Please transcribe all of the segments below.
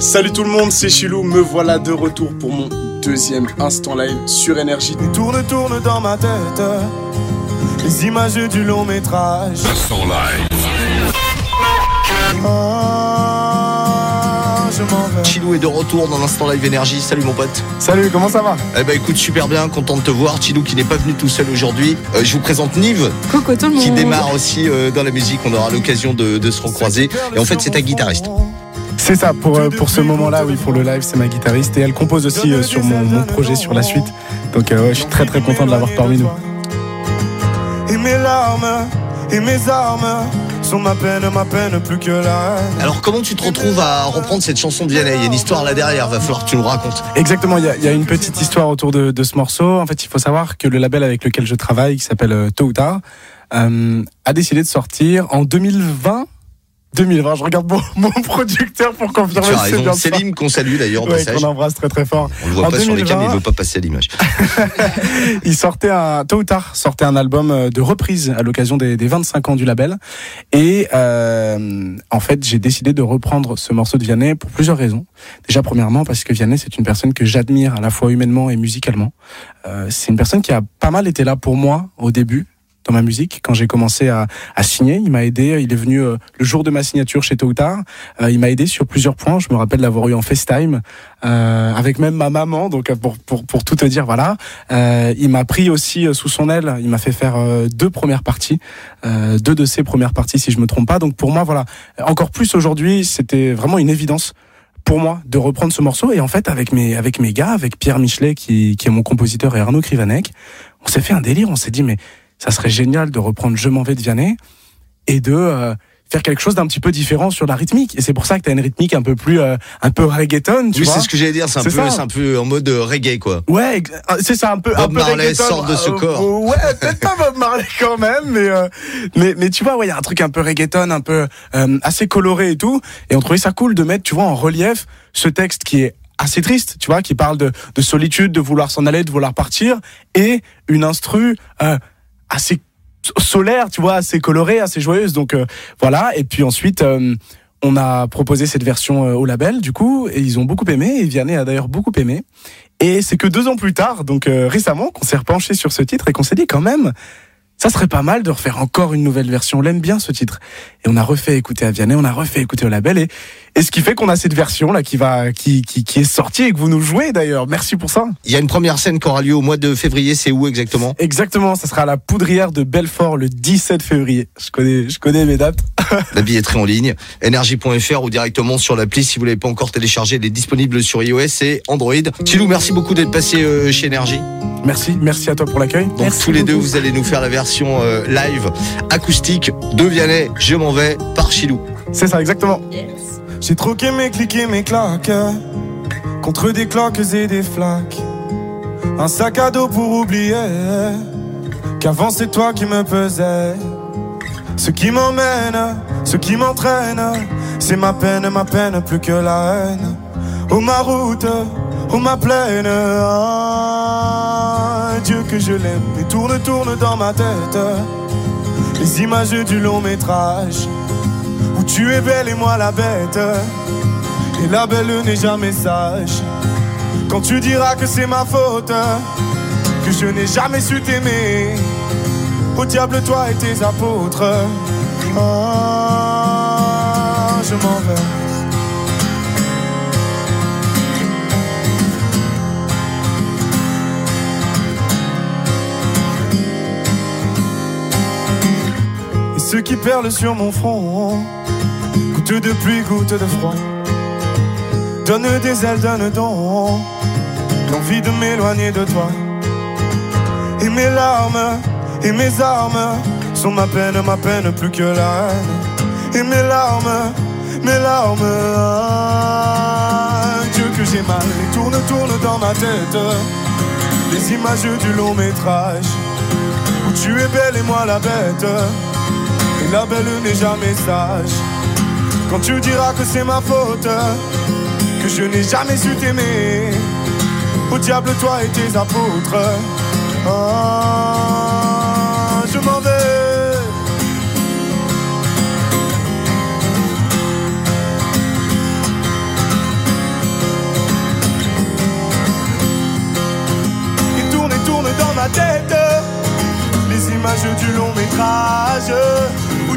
Salut tout le monde, c'est Chilou, me voilà de retour pour mon deuxième instant live sur énergie. Tourne, tourne dans ma tête les images du long métrage. Instant live. Ah, je m'en vais. Chilou est de retour dans l'instant live énergie. Salut mon pote. Salut, comment ça va? Eh ben écoute super bien, content de te voir. Chilou qui n'est pas venu tout seul aujourd'hui. Euh, je vous présente Nive Coucou tout le monde. qui démarre aussi euh, dans la musique. On aura l'occasion de, de se recroiser. Et en fait c'est ta guitariste. C'est ça, pour, euh, pour ce moment-là, oui, pour le live, c'est ma guitariste et elle compose aussi euh, sur mon, mon projet sur la suite. Donc euh, ouais, je suis très très content de l'avoir parmi nous. Et mes larmes et mes armes sont ma peine, ma peine plus que la. Alors comment tu te retrouves à reprendre cette chanson de Vianney? Il y a une histoire là derrière, va falloir que tu nous racontes. Exactement, il y a, il y a une petite histoire autour de, de ce morceau. En fait, il faut savoir que le label avec lequel je travaille, qui s'appelle Tôt ou Tard, euh, a décidé de sortir en 2020. 2020, je regarde mon, mon producteur pour confirmer Tu as raison. Céline qu'on salue d'ailleurs Ouais, qu'on embrasse très très fort. On le voit En pas sur les 2020, cams, il veut pas passer à l'image. il sortait un, tôt ou tard, sortait un album euh, de reprise à l'occasion des, des 25 ans du label. Et euh, en fait, j'ai décidé de reprendre ce morceau de Vianney pour plusieurs raisons. Déjà, premièrement, parce que Vianney, c'est une personne que j'admire à la fois humainement et musicalement. Euh, c'est une personne qui a pas mal été là pour moi au début dans ma musique quand j'ai commencé à, à signer il m'a aidé il est venu euh, le jour de ma signature chez Tôt Euh, il m'a aidé sur plusieurs points je me rappelle l'avoir eu en FaceTime euh, avec même ma maman donc euh, pour, pour, pour tout te dire voilà il m'a pris aussi sous son aile. Il m'a fait faire deux premières parties, deux de ses premières parties si je me trompe pas. Donc pour moi, voilà, encore plus aujourd'hui, c'était vraiment une évidence pour moi de reprendre ce morceau. Et en fait, avec mes avec mes gars, avec Pierre Michelet qui, qui est mon compositeur et Arnaud Krivanek, on s'est fait un délire. On s'est dit mais ça serait génial de reprendre Je m'en vais de Vianney et de euh, faire quelque chose d'un petit peu différent sur la rythmique. Et c'est pour ça que tu as une rythmique un peu plus euh, un peu reggaeton, tu Oui c'est ce que j'allais dire, c'est un, peu, un peu en mode euh, reggae quoi. Ouais, euh, c'est ça un peu Bob un peu Marley reggaeton. sort de ce Euh, corps. euh, ouais, peut-être pas Bob Marley quand même, mais euh, mais mais tu vois, ouais, il y a un truc un peu reggaeton, un peu euh, assez coloré et tout, et on trouvait ça cool de mettre, tu vois, en relief ce texte qui est assez triste, tu vois, qui parle de, de solitude, de vouloir s'en aller, de vouloir partir, et une instru euh, assez solaire, tu vois, assez colorée, assez joyeuse. Donc euh, voilà. Et puis ensuite, euh, on a proposé cette version euh, au label, du coup, et ils ont beaucoup aimé. Et Vianney a d'ailleurs beaucoup aimé. Et c'est que deux ans plus tard, donc euh, récemment, qu'on s'est repenché sur ce titre et qu'on s'est dit quand même, ça serait pas mal de refaire encore une nouvelle version. On l'aime bien ce titre. Et on a refait écouter à Vianney, on a refait écouter au label. Et, et ce qui fait qu'on a cette version là qui va, qui, qui, qui est sortie et que vous nous jouez d'ailleurs. Merci pour ça. Il y a une première scène qui aura lieu au mois de février, c'est où exactement? Exactement, ça sera à la poudrière de Belfort le 17 février. Je connais, je connais mes dates. La billetterie en ligne, énergie.fr ou directement sur l'appli si vous l'avez pas encore téléchargé, elle est disponible sur iOS et Android. Chilou, merci beaucoup d'être passé euh, chez Énergie. Merci, merci à toi pour l'accueil. Donc tous les deux, vous allez nous faire la version euh, live acoustique de Vianney, Je m'en vais par Chilou. C'est ça, exactement. J'ai troqué mes clics et mes claques contre des cloques et des flaques. Un sac à dos pour oublier qu'avant c'est toi qui me pesais. Ce qui m'emmène, ce qui m'entraîne, c'est ma peine, ma peine plus que la haine. Oh ma route, oh ma plaine, ah, Dieu que je l'aime. Et tourne, tourne dans ma tête les images du long métrage où tu es belle et moi la bête. Et la belle n'est jamais sage. Quand tu diras que c'est ma faute, que je n'ai jamais su t'aimer. Au diable, toi et tes apôtres. Ah, ceux qui perlent sur mon front, goutte de pluie, goutte de froid. Donne des ailes, donne donc l'envie de m'éloigner de toi. Et mes larmes et mes armes sont ma peine, ma peine plus que la haine. Et mes larmes, mes larmes, ah, Dieu que j'ai mal. Et tourne, tourne dans ma tête les images du long métrage où tu es belle et moi la bête la belle n'est jamais sage. Quand tu diras que c'est ma faute, que je n'ai jamais su t'aimer, au diable toi et tes apôtres. Ah, je m'en vais. Et tourne et tourne dans ma tête les images du long métrage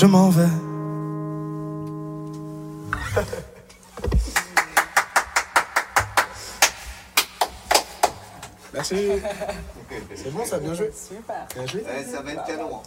Je m'en vais. Merci. C'est bon, ça a bien joué. Super. Bien joué. ça va être canon.